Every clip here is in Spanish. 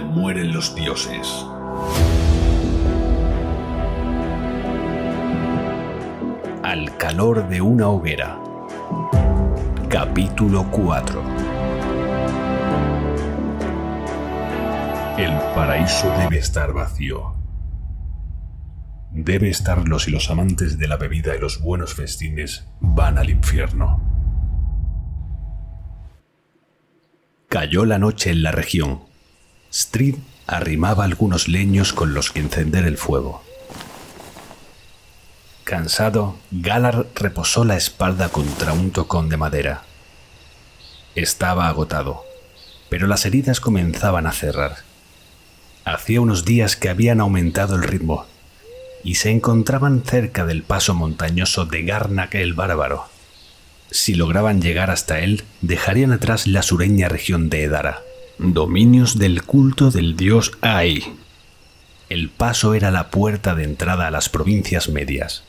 mueren los dioses. Al calor de una hoguera. Capítulo 4. El paraíso debe estar vacío. Debe estarlo si los amantes de la bebida y los buenos festines van al infierno. Cayó la noche en la región. Street arrimaba algunos leños con los que encender el fuego. Cansado, Galar reposó la espalda contra un tocón de madera. Estaba agotado, pero las heridas comenzaban a cerrar. Hacía unos días que habían aumentado el ritmo y se encontraban cerca del paso montañoso de Garnak el Bárbaro. Si lograban llegar hasta él, dejarían atrás la sureña región de Edara, dominios del culto del dios Ai. El paso era la puerta de entrada a las provincias medias.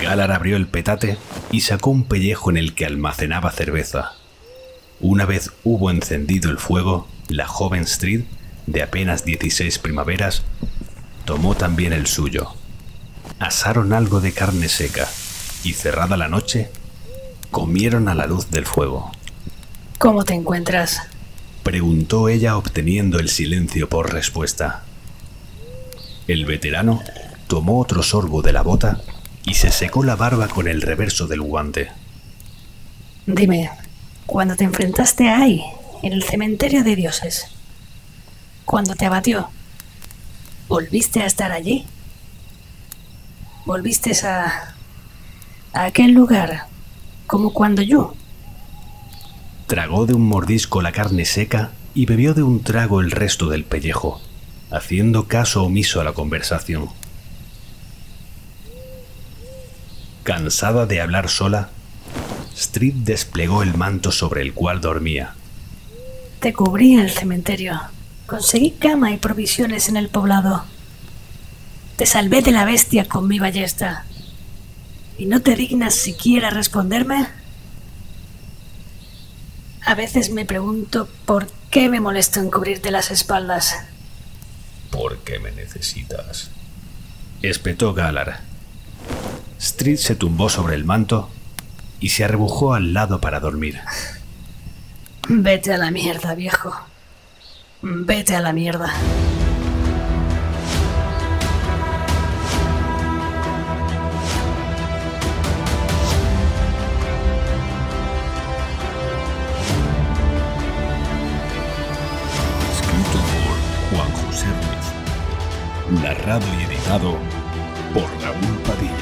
Galar abrió el petate y sacó un pellejo en el que almacenaba cerveza. Una vez hubo encendido el fuego, la joven Street, de apenas 16 primaveras, tomó también el suyo asaron algo de carne seca y cerrada la noche, comieron a la luz del fuego. ¿Cómo te encuentras? Preguntó ella obteniendo el silencio por respuesta. El veterano tomó otro sorbo de la bota y se secó la barba con el reverso del guante. Dime, cuando te enfrentaste a Ai en el cementerio de dioses, cuando te abatió, ¿volviste a estar allí? volviste a, a aquel lugar, como cuando yo. Tragó de un mordisco la carne seca y bebió de un trago el resto del pellejo, haciendo caso omiso a la conversación. Cansada de hablar sola, Street desplegó el manto sobre el cual dormía. Te cubrí el cementerio. Conseguí cama y provisiones en el poblado. Te salvé de la bestia con mi ballesta. ¿Y no te dignas siquiera responderme? A veces me pregunto por qué me molesto en cubrirte las espaldas. ¿Por qué me necesitas? Espetó Galar. Street se tumbó sobre el manto y se arrebujó al lado para dormir. Vete a la mierda, viejo. Vete a la mierda. Narrado y editado por Raúl Padilla.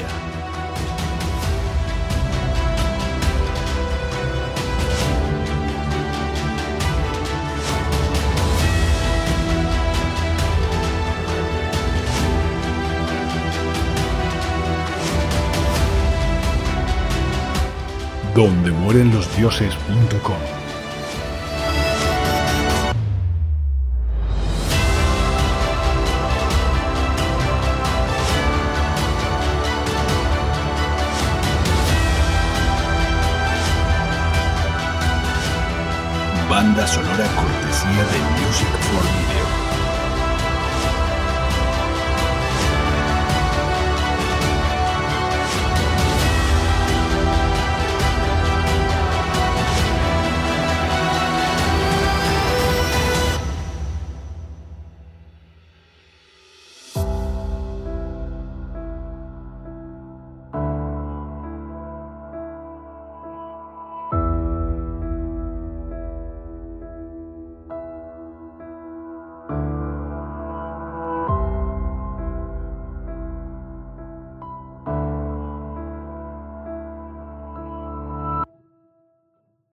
Donde mueren los dioses.com Banda sonora cortesía de Music for Me.